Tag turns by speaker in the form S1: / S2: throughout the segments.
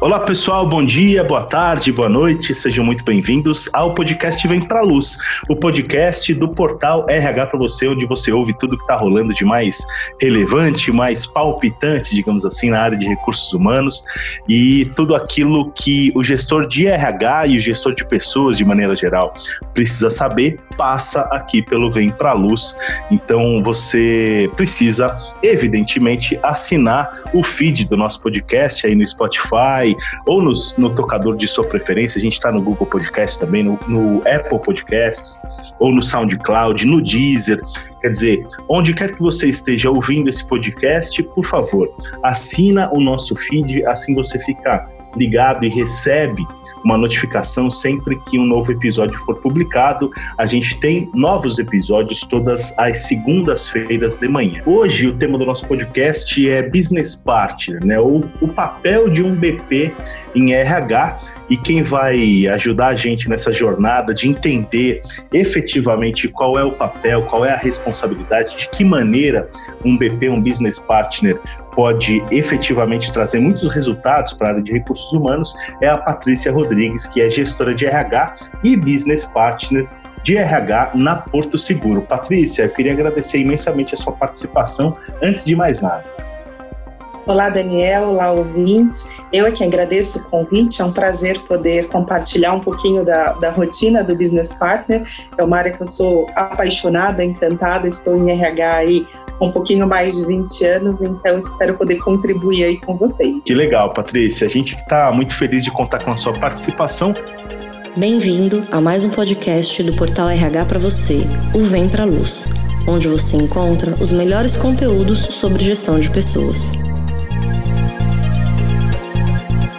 S1: Olá pessoal, bom dia, boa tarde, boa noite, sejam muito bem-vindos ao podcast Vem Pra Luz, o podcast do portal RH para você, onde você ouve tudo que está rolando de mais relevante, mais palpitante, digamos assim, na área de recursos humanos e tudo aquilo que o gestor de RH e o gestor de pessoas, de maneira geral, precisa saber, passa aqui pelo Vem Pra Luz. Então você precisa, evidentemente, assinar o feed do nosso podcast aí no Spotify Spotify ou no, no tocador de sua preferência. A gente está no Google Podcast também, no, no Apple Podcasts, ou no SoundCloud, no Deezer. Quer dizer, onde quer que você esteja ouvindo esse podcast, por favor, assina o nosso feed, assim você fica ligado e recebe uma notificação sempre que um novo episódio for publicado. A gente tem novos episódios todas as segundas-feiras de manhã. Hoje o tema do nosso podcast é Business Partner, né? O papel de um BP em RH e quem vai ajudar a gente nessa jornada de entender efetivamente qual é o papel, qual é a responsabilidade, de que maneira um BP, um business partner, pode efetivamente trazer muitos resultados para a área de recursos humanos é a Patrícia Rodrigues, que é gestora de RH e business partner de RH na Porto Seguro. Patrícia, eu queria agradecer imensamente a sua participação antes de mais nada.
S2: Olá, Daniel, olá, ouvintes. Eu é que agradeço o convite, é um prazer poder compartilhar um pouquinho da, da rotina do Business Partner. É uma área que eu sou apaixonada, encantada, estou em RH aí um pouquinho mais de 20 anos, então espero poder contribuir aí com vocês.
S1: Que legal, Patrícia. A gente está muito feliz de contar com a sua participação.
S3: Bem-vindo a mais um podcast do Portal RH para você, o Vem Pra Luz, onde você encontra os melhores conteúdos sobre gestão de pessoas.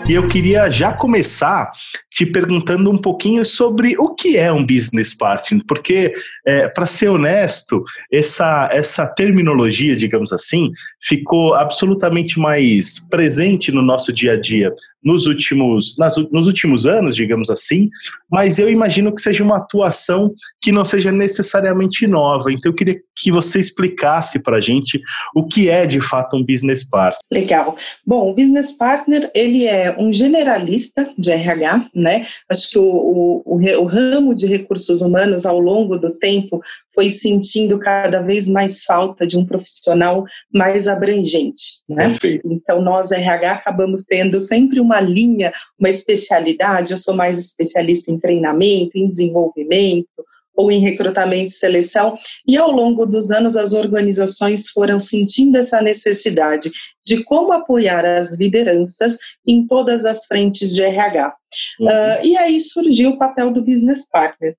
S1: E eu queria já começar te perguntando um pouquinho sobre o que é um business partner, porque, é, para ser honesto, essa, essa terminologia, digamos assim, ficou absolutamente mais presente no nosso dia a dia nos últimos, nas, nos últimos anos, digamos assim, mas eu imagino que seja uma atuação que não seja necessariamente nova. Então, eu queria que você explicasse para a gente o que é de fato um business partner.
S2: Legal. Bom, o business partner ele é um generalista de RH, né? Acho que o, o, o, o ramo de recursos humanos ao longo do tempo foi sentindo cada vez mais falta de um profissional mais abrangente. Né? Então, nós, RH, acabamos tendo sempre uma linha, uma especialidade. Eu sou mais especialista em treinamento, em desenvolvimento, ou em recrutamento e seleção, e ao longo dos anos as organizações foram sentindo essa necessidade de como apoiar as lideranças em todas as frentes de RH. Uhum. Uh, e aí surgiu o papel do business partner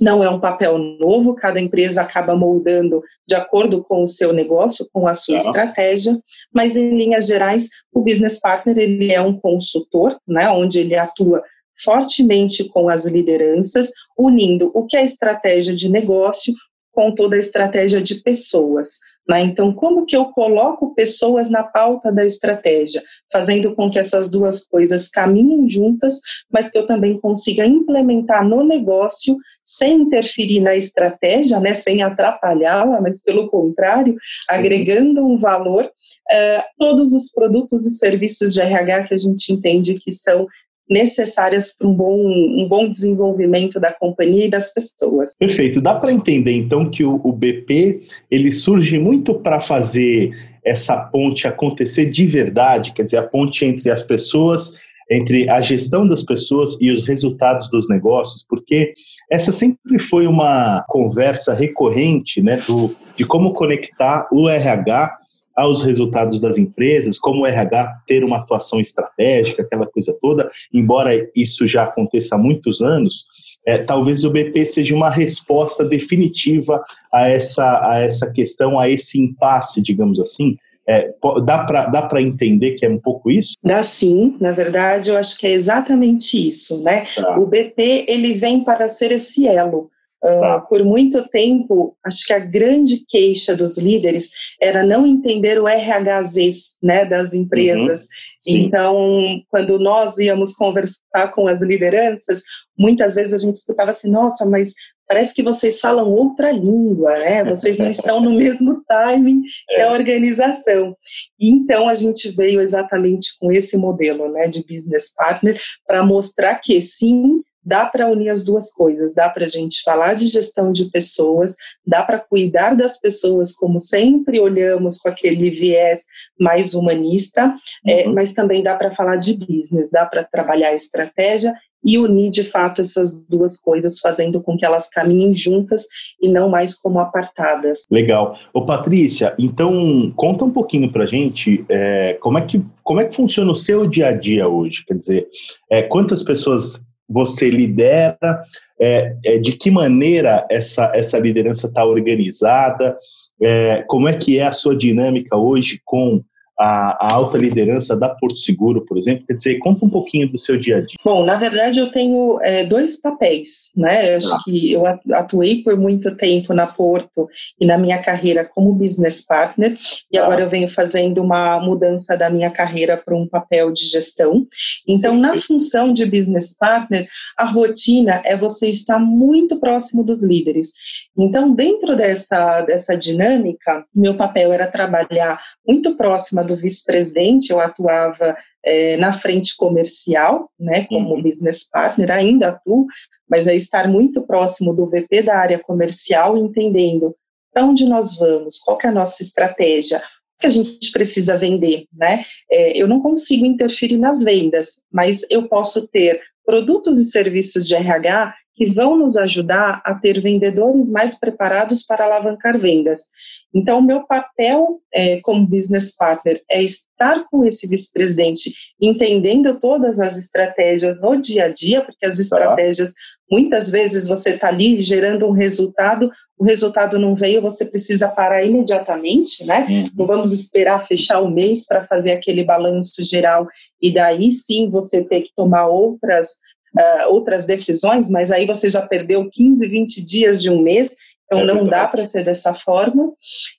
S2: não é um papel novo, cada empresa acaba moldando de acordo com o seu negócio, com a sua estratégia, mas em linhas gerais, o business partner ele é um consultor, né, onde ele atua fortemente com as lideranças, unindo o que é estratégia de negócio com toda a estratégia de pessoas. Né? Então, como que eu coloco pessoas na pauta da estratégia, fazendo com que essas duas coisas caminhem juntas, mas que eu também consiga implementar no negócio sem interferir na estratégia, né? sem atrapalhá-la, mas pelo contrário, agregando um valor, uh, todos os produtos e serviços de RH que a gente entende que são necessárias para um bom, um bom desenvolvimento da companhia e das pessoas.
S1: Perfeito. Dá para entender então que o, o BP ele surge muito para fazer essa ponte acontecer de verdade, quer dizer, a ponte entre as pessoas entre a gestão das pessoas e os resultados dos negócios, porque essa sempre foi uma conversa recorrente, né, do, de como conectar o RH aos resultados das empresas, como o RH ter uma atuação estratégica, aquela coisa toda, embora isso já aconteça há muitos anos, é, talvez o BP seja uma resposta definitiva a essa, a essa questão, a esse impasse, digamos assim. É, dá para dá entender que é um pouco isso?
S2: Dá sim, na verdade, eu acho que é exatamente isso. Né? Tá. O BP ele vem para ser esse elo Uh, por muito tempo, acho que a grande queixa dos líderes era não entender o RHZs né, das empresas. Uhum, então, quando nós íamos conversar com as lideranças, muitas vezes a gente escutava assim: nossa, mas parece que vocês falam outra língua, né? Vocês não estão no mesmo timing que a é. organização. E então a gente veio exatamente com esse modelo, né, de business partner para mostrar que sim, dá para unir as duas coisas, dá para a gente falar de gestão de pessoas, dá para cuidar das pessoas, como sempre olhamos com aquele viés mais humanista, é, uhum. é, mas também dá para falar de business, dá para trabalhar estratégia e unir de fato essas duas coisas, fazendo com que elas caminhem juntas e não mais como apartadas.
S1: Legal. Ô Patrícia, então conta um pouquinho para gente é, como, é que, como é que funciona o seu dia a dia hoje? Quer dizer, é, quantas pessoas você lidera, é, é, de que maneira essa, essa liderança está organizada, é, como é que é a sua dinâmica hoje com a, a, alta liderança da Porto Seguro, por exemplo? Quer dizer, conta um pouquinho do seu dia a dia.
S2: Bom, na verdade eu tenho é, dois papéis, né? Eu acho ah. que eu atuei por muito tempo na Porto e na minha carreira como business partner e ah. agora eu venho fazendo uma mudança da minha carreira para um papel de gestão. Então, na função de business partner, a rotina é você estar muito próximo dos líderes. Então, dentro dessa, dessa dinâmica, meu papel era trabalhar muito próxima do vice-presidente, eu atuava é, na frente comercial, né, como uhum. business partner, ainda atuo, mas é estar muito próximo do VP da área comercial, entendendo para onde nós vamos, qual é a nossa estratégia, o que a gente precisa vender, né? É, eu não consigo interferir nas vendas, mas eu posso ter produtos e serviços de RH que vão nos ajudar a ter vendedores mais preparados para alavancar vendas. Então, o meu papel é, como business partner é estar com esse vice-presidente, entendendo todas as estratégias no dia a dia, porque as tá. estratégias, muitas vezes você está ali gerando um resultado, o resultado não veio, você precisa parar imediatamente, né? Uhum. Não vamos esperar fechar o mês para fazer aquele balanço geral e daí sim você ter que tomar outras uh, outras decisões, mas aí você já perdeu 15, 20 dias de um mês, então é não dá para ser dessa forma.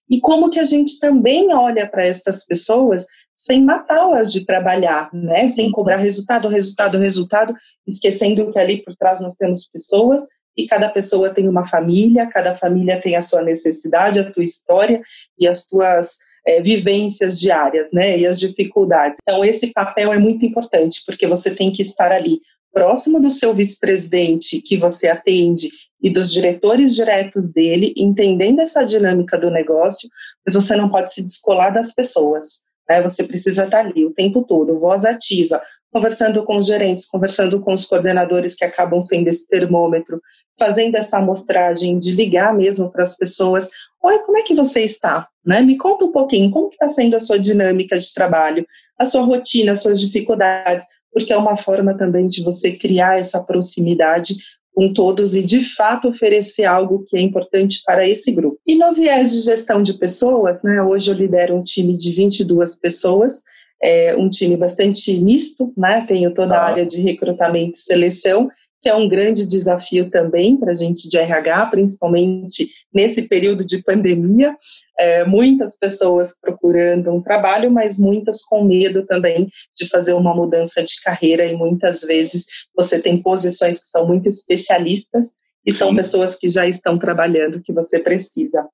S2: E como que a gente também olha para essas pessoas sem matá-las de trabalhar, né? Sem uhum. cobrar resultado, resultado, resultado, esquecendo que ali por trás nós temos pessoas e cada pessoa tem uma família, cada família tem a sua necessidade, a tua história e as tuas é, vivências diárias, né? E as dificuldades. Então esse papel é muito importante porque você tem que estar ali próximo do seu vice-presidente que você atende e dos diretores diretos dele, entendendo essa dinâmica do negócio, mas você não pode se descolar das pessoas. Né? Você precisa estar ali o tempo todo, voz ativa, conversando com os gerentes, conversando com os coordenadores que acabam sendo esse termômetro, fazendo essa amostragem de ligar mesmo para as pessoas. Oi, como é que você está? Né? Me conta um pouquinho, como está sendo a sua dinâmica de trabalho, a sua rotina, as suas dificuldades, porque é uma forma também de você criar essa proximidade com todos e de fato oferecer algo que é importante para esse grupo. E no viés de gestão de pessoas, né, hoje eu lidero um time de 22 pessoas, é um time bastante misto, né, tenho toda a ah. área de recrutamento e seleção que é um grande desafio também para a gente de RH, principalmente nesse período de pandemia. É, muitas pessoas procurando um trabalho, mas muitas com medo também de fazer uma mudança de carreira, e muitas vezes você tem posições que são muito especialistas e Sim. são pessoas que já estão trabalhando que você precisa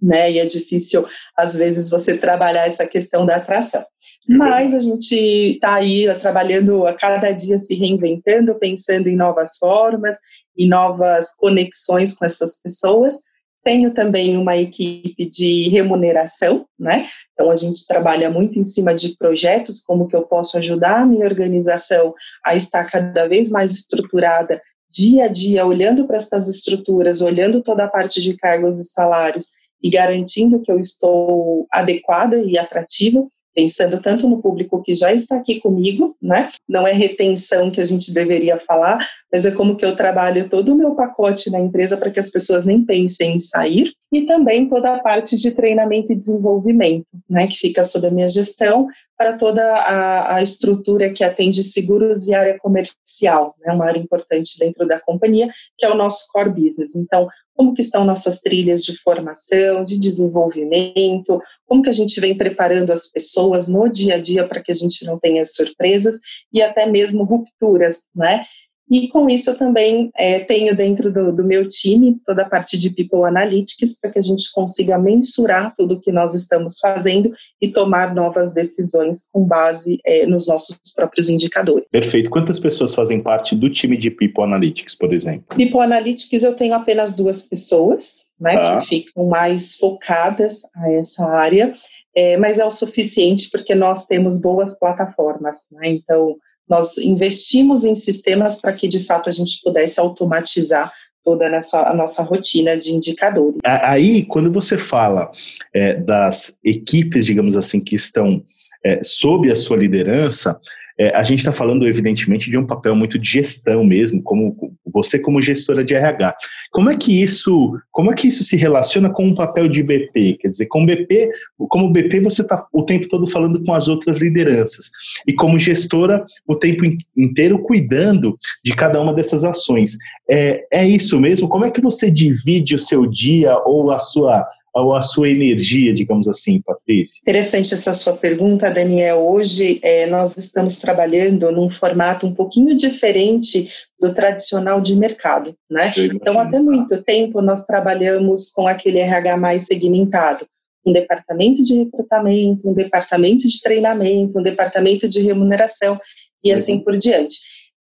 S2: né? E é difícil, às vezes, você trabalhar essa questão da atração. Mas a gente está aí trabalhando a cada dia, se reinventando, pensando em novas formas, em novas conexões com essas pessoas. Tenho também uma equipe de remuneração, né? Então a gente trabalha muito em cima de projetos, como que eu posso ajudar a minha organização a estar cada vez mais estruturada dia a dia, olhando para essas estruturas, olhando toda a parte de cargos e salários e garantindo que eu estou adequada e atrativa. pensando tanto no público que já está aqui comigo, né? Não é retenção que a gente deveria falar, mas é como que eu trabalho todo o meu pacote na empresa para que as pessoas nem pensem em sair, e também toda a parte de treinamento e desenvolvimento, né, que fica sob a minha gestão, para toda a, a estrutura que atende seguros e área comercial, né, uma área importante dentro da companhia, que é o nosso core business. Então, como que estão nossas trilhas de formação, de desenvolvimento, como que a gente vem preparando as pessoas no dia a dia para que a gente não tenha surpresas e até mesmo rupturas, né? E com isso eu também é, tenho dentro do, do, meu time toda a parte de People Analytics para que a gente consiga mensurar tudo o que nós estamos fazendo e tomar novas decisões com base é, nos nossos próprios indicadores.
S1: Perfeito. Quantas pessoas fazem parte do time de People Analytics, por exemplo?
S2: People Analytics eu tenho apenas duas pessoas, né, tá. que ficam mais focadas a essa área. É, mas é o suficiente porque nós temos boas plataformas, né? Então, nós investimos em sistemas para que de fato a gente pudesse automatizar toda a nossa, a nossa rotina de indicadores.
S1: Aí, quando você fala é, das equipes, digamos assim, que estão é, sob a sua liderança, é, a gente está falando, evidentemente, de um papel muito de gestão mesmo, como você como gestora de RH. Como é que isso, como é que isso se relaciona com o papel de BP? Quer dizer, com BP, como BP você está o tempo todo falando com as outras lideranças e como gestora o tempo inteiro cuidando de cada uma dessas ações. É, é isso mesmo? Como é que você divide o seu dia ou a sua ou a sua energia, digamos assim, Patrícia?
S2: Interessante essa sua pergunta, Daniel. Hoje é, nós estamos trabalhando num formato um pouquinho diferente do tradicional de mercado, né? Então, até muito tempo nós trabalhamos com aquele RH mais segmentado, um departamento de recrutamento, um departamento de treinamento, um departamento de remuneração e assim por diante.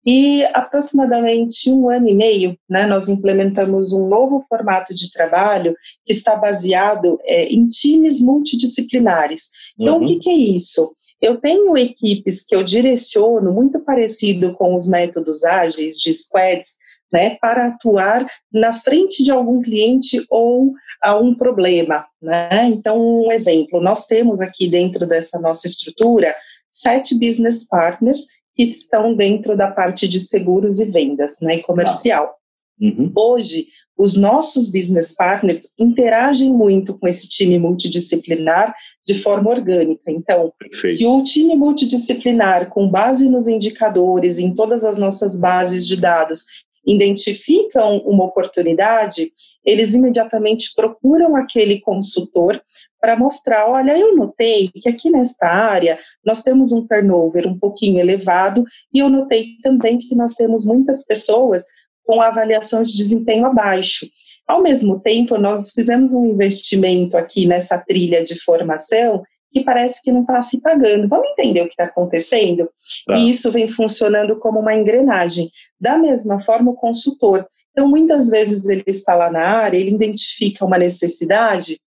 S2: E aproximadamente um ano e meio, né, nós implementamos um novo formato de trabalho que está baseado é, em times multidisciplinares. Então, uhum. o que, que é isso? Eu tenho equipes que eu direciono, muito parecido com os métodos ágeis de squads, né, para atuar na frente de algum cliente ou a um problema. Né? Então, um exemplo, nós temos aqui dentro dessa nossa estrutura sete business partners que estão dentro da parte de seguros e vendas, né, e comercial. Uhum. Hoje, os nossos business partners interagem muito com esse time multidisciplinar de forma orgânica. Então, Perfeito. se o time multidisciplinar, com base nos indicadores, em todas as nossas bases de dados, identificam uma oportunidade, eles imediatamente procuram aquele consultor para mostrar, olha, eu notei que aqui nesta área nós temos um turnover um pouquinho elevado e eu notei também que nós temos muitas pessoas com avaliação de desempenho abaixo. Ao mesmo tempo, nós fizemos um investimento aqui nessa trilha de formação que parece que não está se pagando. Vamos entender o que está acontecendo? Tá. E isso vem funcionando como uma engrenagem. Da mesma forma, o consultor. Então, muitas vezes ele está lá na área, ele identifica uma necessidade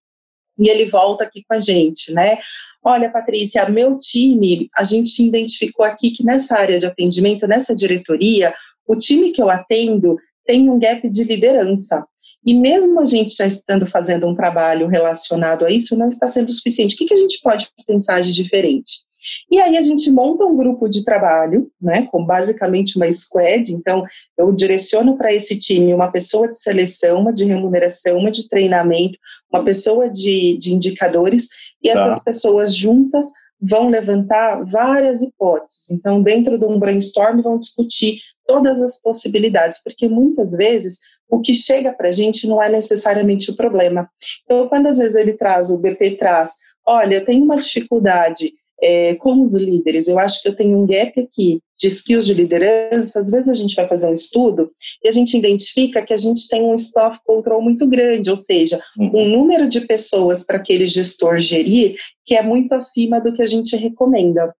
S2: e ele volta aqui com a gente, né? Olha, Patrícia, meu time, a gente identificou aqui que nessa área de atendimento, nessa diretoria, o time que eu atendo tem um gap de liderança. E mesmo a gente já estando fazendo um trabalho relacionado a isso, não está sendo suficiente. O que, que a gente pode pensar de diferente? E aí a gente monta um grupo de trabalho, né, com basicamente uma squad, então eu direciono para esse time uma pessoa de seleção, uma de remuneração, uma de treinamento, uma pessoa de, de indicadores, e tá. essas pessoas juntas vão levantar várias hipóteses. Então, dentro de um brainstorm, vão discutir todas as possibilidades, porque muitas vezes o que chega para a gente não é necessariamente o problema. Então, quando às vezes ele traz, o BP traz, olha, eu tenho uma dificuldade é, com os líderes. Eu acho que eu tenho um gap aqui de skills de liderança. Às vezes a gente vai fazer um estudo e a gente identifica que a gente tem um staff control muito grande, ou seja, uhum. um número de pessoas para aquele gestor gerir que é muito acima do que a gente recomenda.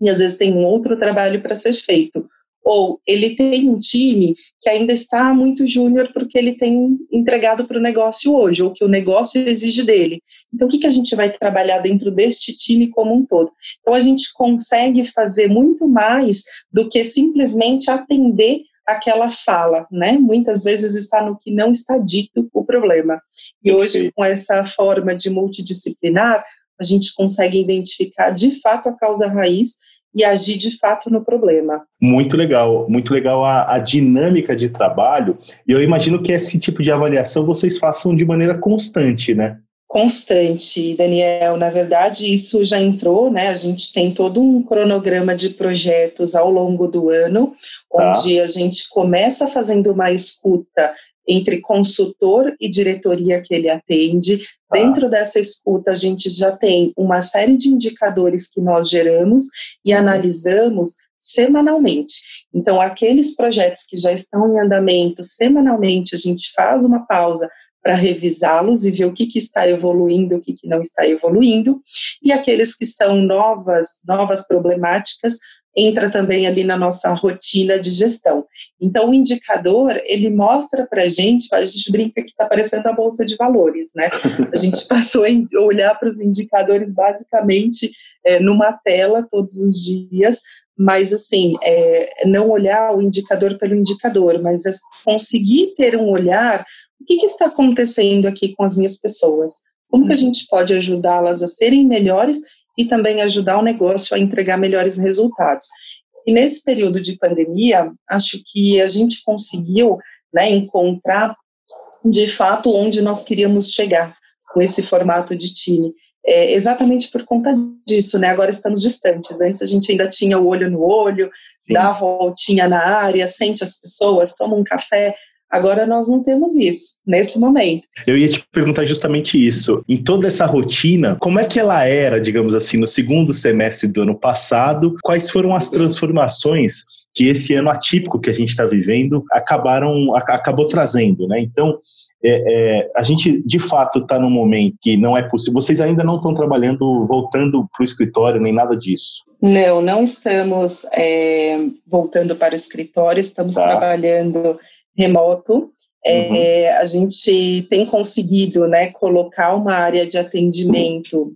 S2: E às vezes tem um outro trabalho para ser feito ou ele tem um time que ainda está muito júnior porque ele tem entregado para o negócio hoje, ou que o negócio exige dele. Então, o que, que a gente vai trabalhar dentro deste time como um todo? Então, a gente consegue fazer muito mais do que simplesmente atender aquela fala, né? Muitas vezes está no que não está dito o problema. E hoje, com essa forma de multidisciplinar, a gente consegue identificar de fato a causa raiz e agir de fato no problema.
S1: Muito legal, muito legal a, a, dinâmica de trabalho. E eu imagino que esse tipo de avaliação vocês façam de maneira constante, né?
S2: Constante, Daniel. Na verdade, isso já entrou, né? A gente tem todo um cronograma de projetos ao longo do ano, tá. onde a gente começa fazendo uma escuta entre consultor e diretoria que ele atende. Ah. Dentro dessa escuta, a gente já tem uma série de indicadores que nós geramos e uhum. analisamos semanalmente. Então, aqueles projetos que já estão em andamento, semanalmente a gente faz uma pausa para revisá-los e ver o que, que está evoluindo, o que, que não está evoluindo, e aqueles que são novas, novas problemáticas, entra também ali na nossa rotina de gestão. Então, o indicador, ele mostra para a gente, a gente brinca que está parecendo a Bolsa de Valores, né? A gente passou a olhar para os indicadores basicamente é, numa tela todos os dias, mas assim, é, não olhar o indicador pelo indicador, mas é conseguir ter um olhar, o que, que está acontecendo aqui com as minhas pessoas? Como que a gente pode ajudá-las a serem melhores e também ajudar o negócio a entregar melhores resultados. E nesse período de pandemia, acho que a gente conseguiu né, encontrar de fato onde nós queríamos chegar com esse formato de time. É, exatamente por conta disso, né? Agora estamos distantes. Antes a gente ainda tinha o olho no olho, Sim. dá a voltinha na área, sente as pessoas, toma um café, Agora nós não temos isso nesse momento.
S1: Eu ia te perguntar justamente isso. Em toda essa rotina, como é que ela era, digamos assim, no segundo semestre do ano passado? Quais foram as transformações que esse ano atípico que a gente está vivendo acabaram acabou trazendo, né? Então é, é, a gente de fato está num momento que não é possível. Vocês ainda não estão trabalhando voltando para o escritório nem nada disso.
S2: Não, não estamos é, voltando para o escritório. Estamos tá. trabalhando remoto. Uhum. É, a gente tem conseguido né, colocar uma área de atendimento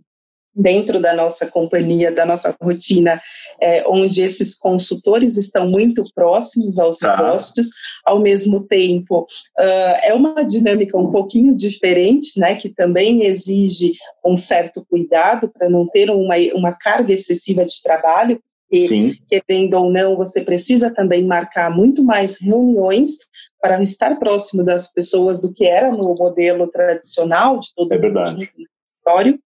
S2: dentro da nossa companhia, da nossa rotina, é, onde esses consultores estão muito próximos aos tá. negócios, ao mesmo tempo uh, é uma dinâmica um pouquinho diferente, né, que também exige um certo cuidado para não ter uma, uma carga excessiva de trabalho, Sim. querendo ou não, você precisa também marcar muito mais reuniões para estar próximo das pessoas do que era no modelo tradicional de todo
S1: é verdade.
S2: no escritório.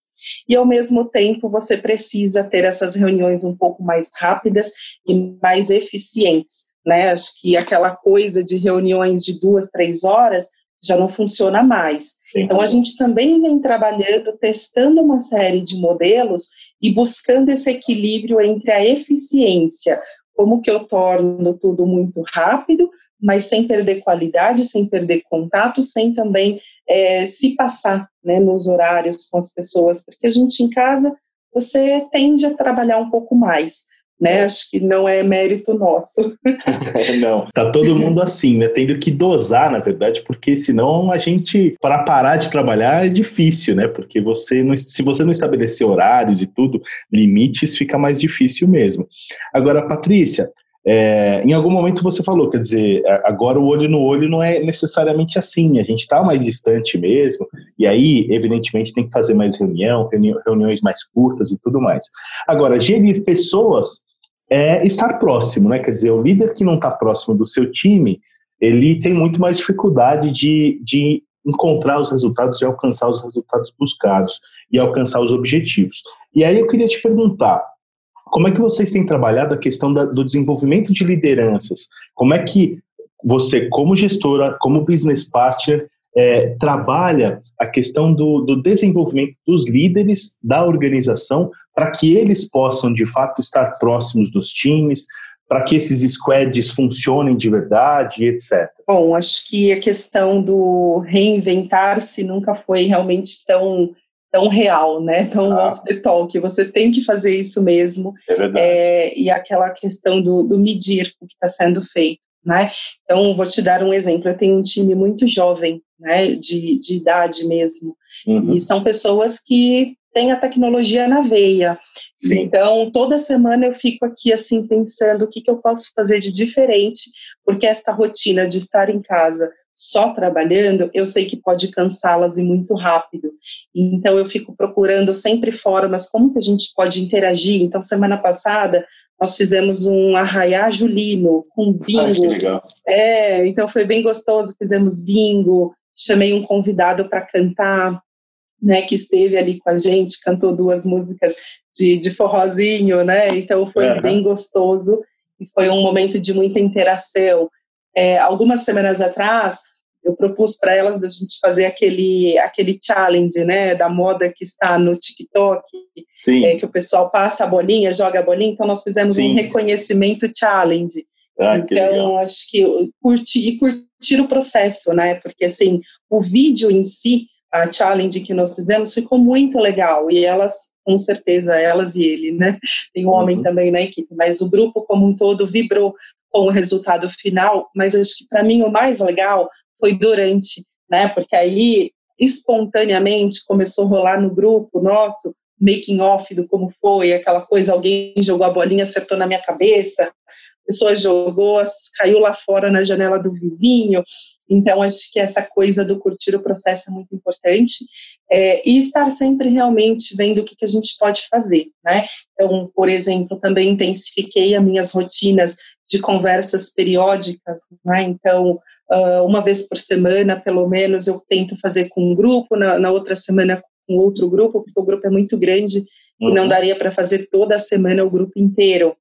S2: E ao mesmo tempo você precisa ter essas reuniões um pouco mais rápidas e mais eficientes, né? Acho que aquela coisa de reuniões de duas, três horas já não funciona mais. Sim. Então a gente também vem trabalhando, testando uma série de modelos e buscando esse equilíbrio entre a eficiência, como que eu torno tudo muito rápido, mas sem perder qualidade, sem perder contato, sem também é, se passar né, nos horários com as pessoas, porque a gente em casa você tende a trabalhar um pouco mais. Né? Acho que não é mérito nosso.
S1: não, tá todo mundo assim, né? Tendo que dosar, na verdade, porque senão a gente, para parar de trabalhar, é difícil, né? Porque você não, se você não estabelecer horários e tudo, limites, fica mais difícil mesmo. Agora, Patrícia, é, em algum momento você falou, quer dizer, agora o olho no olho não é necessariamente assim, a gente está mais distante mesmo, e aí, evidentemente, tem que fazer mais reunião, reuni reuniões mais curtas e tudo mais. Agora, gerir pessoas é estar próximo, né? Quer dizer, o líder que não está próximo do seu time, ele tem muito mais dificuldade de, de encontrar os resultados e alcançar os resultados buscados e alcançar os objetivos. E aí eu queria te perguntar, como é que vocês têm trabalhado a questão da, do desenvolvimento de lideranças? Como é que você, como gestora, como business partner, é, trabalha a questão do, do, desenvolvimento dos líderes da organização para que eles possam, de fato, estar próximos dos times, para que esses squads funcionem de verdade, etc.
S2: Bom, acho que a questão do reinventar-se nunca foi realmente tão tão real, né? Tão ah. off the talk. Você tem que fazer isso mesmo.
S1: É verdade. É,
S2: e aquela questão do, do medir o que está sendo feito, né? Então, vou te dar um exemplo. Eu tenho um time muito jovem, né? De, de idade mesmo. Uhum. E são pessoas que têm a tecnologia na veia. Sim. Então, toda semana eu fico aqui assim pensando o que, que eu posso fazer de diferente, porque esta rotina de estar em casa só trabalhando, eu sei que pode cansá-las e muito rápido. Então eu fico procurando sempre formas como que a gente pode interagir. Então semana passada nós fizemos um arraiá julino com bingo.
S1: Ah,
S2: é, então foi bem gostoso, fizemos bingo, chamei um convidado para cantar, né, que esteve ali com a gente, cantou duas músicas de, de forrozinho, né, então foi uhum. bem gostoso e foi um momento de muita interação. É, algumas semanas atrás, eu propus para elas da gente fazer aquele aquele challenge, né, da moda que está no TikTok, é, que o pessoal passa a bolinha, joga a bolinha, então nós fizemos Sim. um reconhecimento challenge. Ah, então, acho que curtir e curtir o processo, né, porque assim, o vídeo em si, a challenge que nós fizemos ficou muito legal e elas com certeza elas e ele, né? Tem um uhum. homem também na equipe, mas o grupo como um todo vibrou com o resultado final. Mas acho que para mim o mais legal foi durante, né? Porque aí espontaneamente começou a rolar no grupo nosso making off do como foi, aquela coisa, alguém jogou a bolinha, acertou na minha cabeça, a pessoa jogou, caiu lá fora na janela do vizinho. Então, acho que essa coisa do curtir o processo é muito importante é, e estar sempre realmente vendo o que, que a gente pode fazer, né? Então, por exemplo, também intensifiquei as minhas rotinas de conversas periódicas, né? Então, uh, uma vez por semana, pelo menos, eu tento fazer com um grupo, na, na outra semana com outro grupo, porque o grupo é muito grande uhum. e não uhum. daria para fazer toda a semana o grupo inteiro.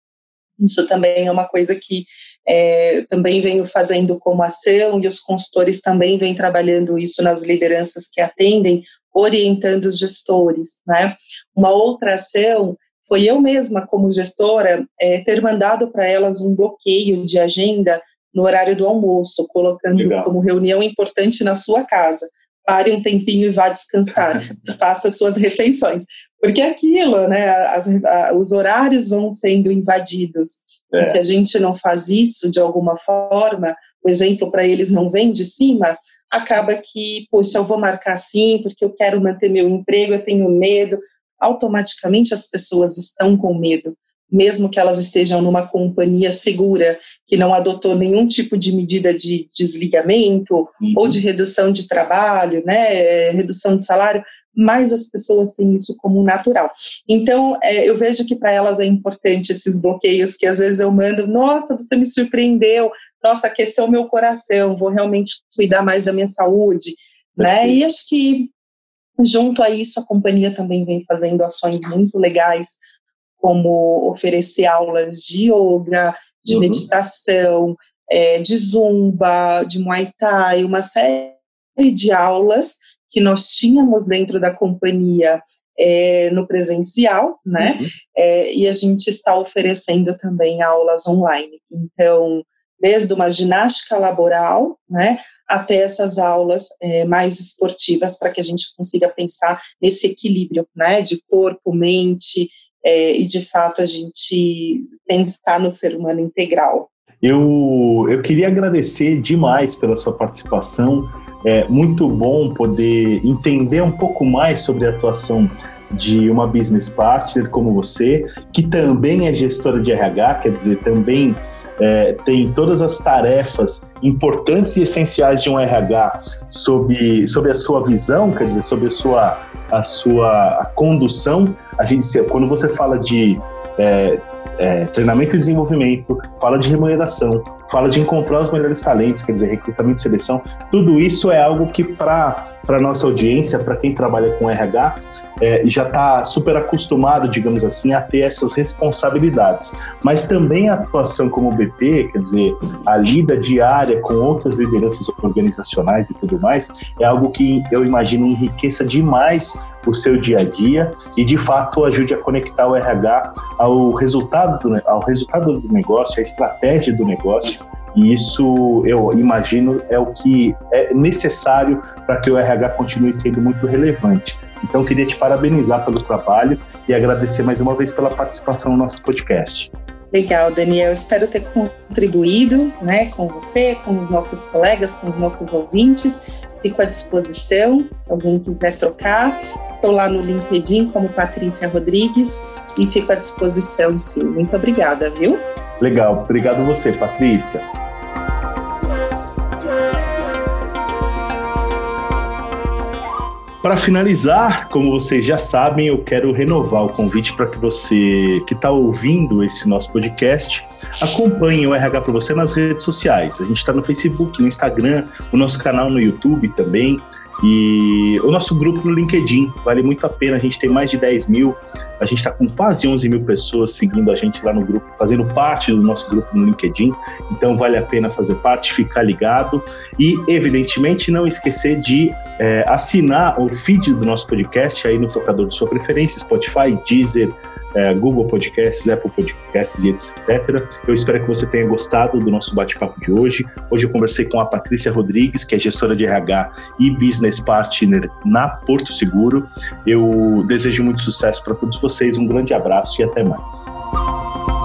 S2: Isso também é uma coisa que é, também venho fazendo como ação e os consultores também vêm trabalhando isso nas lideranças que atendem, orientando os gestores. Né? Uma outra ação foi eu mesma, como gestora, é, ter mandado para elas um bloqueio de agenda no horário do almoço, colocando Legal. como reunião importante na sua casa. Pare um tempinho e vá descansar, faça suas refeições. Porque é aquilo, né, as, a, os horários vão sendo invadidos. É. se a gente não faz isso de alguma forma, o exemplo para eles não vem de cima, acaba que, poxa, eu vou marcar assim porque eu quero manter meu emprego, eu tenho medo. Automaticamente as pessoas estão com medo mesmo que elas estejam numa companhia segura, que não adotou nenhum tipo de medida de desligamento uhum. ou de redução de trabalho, né, redução de salário, mas as pessoas têm isso como natural. Então, é, eu vejo que para elas é importante esses bloqueios que às vezes eu mando, nossa, você me surpreendeu, nossa, aqueceu meu coração, vou realmente cuidar mais da minha saúde, né? E acho que junto a isso a companhia também vem fazendo ações muito legais como oferecer aulas de yoga, de uhum. meditação, é, de zumba, de muay thai, uma série de aulas que nós tínhamos dentro da companhia é, no presencial, né? Uhum. É, e a gente está oferecendo também aulas online. Então, desde uma ginástica laboral, né, até essas aulas é, mais esportivas para que a gente consiga pensar nesse equilíbrio, né, de corpo, mente é, e de fato a gente pensar no ser humano integral.
S1: Eu, eu queria agradecer demais pela sua participação. É muito bom poder entender um pouco mais sobre a atuação de uma business partner como você, que também é gestora de RH, quer dizer, também é, tem todas as tarefas importantes e essenciais de um RH sob, sob a sua visão, quer dizer, sob a sua, a sua condução. A gente, quando você fala de é, é, treinamento e desenvolvimento, fala de remuneração, fala de encontrar os melhores talentos, quer dizer, recrutamento e seleção. Tudo isso é algo que, para a nossa audiência, para quem trabalha com RH, é, já está super acostumado, digamos assim, a ter essas responsabilidades. Mas também a atuação como BP, quer dizer, a lida diária com outras lideranças organizacionais e tudo mais, é algo que eu imagino enriqueça demais o seu dia a dia e de fato ajude a conectar o RH ao resultado do, ao resultado do negócio, à estratégia do negócio. E isso, eu imagino, é o que é necessário para que o RH continue sendo muito relevante. Então, queria te parabenizar pelo trabalho e agradecer mais uma vez pela participação no nosso podcast.
S2: Legal, Daniel. Espero ter contribuído né, com você, com os nossos colegas, com os nossos ouvintes. Fico à disposição, se alguém quiser trocar. Estou lá no LinkedIn como Patrícia Rodrigues e fico à disposição, sim. Muito obrigada, viu?
S1: Legal. Obrigado você, Patrícia. Para finalizar, como vocês já sabem, eu quero renovar o convite para que você que está ouvindo esse nosso podcast acompanhe o RH para você nas redes sociais. A gente está no Facebook, no Instagram, o nosso canal no YouTube também. E o nosso grupo no LinkedIn, vale muito a pena, a gente tem mais de 10 mil, a gente está com quase 11 mil pessoas seguindo a gente lá no grupo, fazendo parte do nosso grupo no LinkedIn, então vale a pena fazer parte, ficar ligado e, evidentemente, não esquecer de é, assinar o feed do nosso podcast aí no tocador de sua preferência, Spotify, Deezer, é, Google Podcasts, Apple Podcasts e etc. Eu espero que você tenha gostado do nosso bate-papo de hoje. Hoje eu conversei com a Patrícia Rodrigues, que é gestora de RH e Business Partner na Porto Seguro. Eu desejo muito sucesso para todos vocês, um grande abraço e até mais.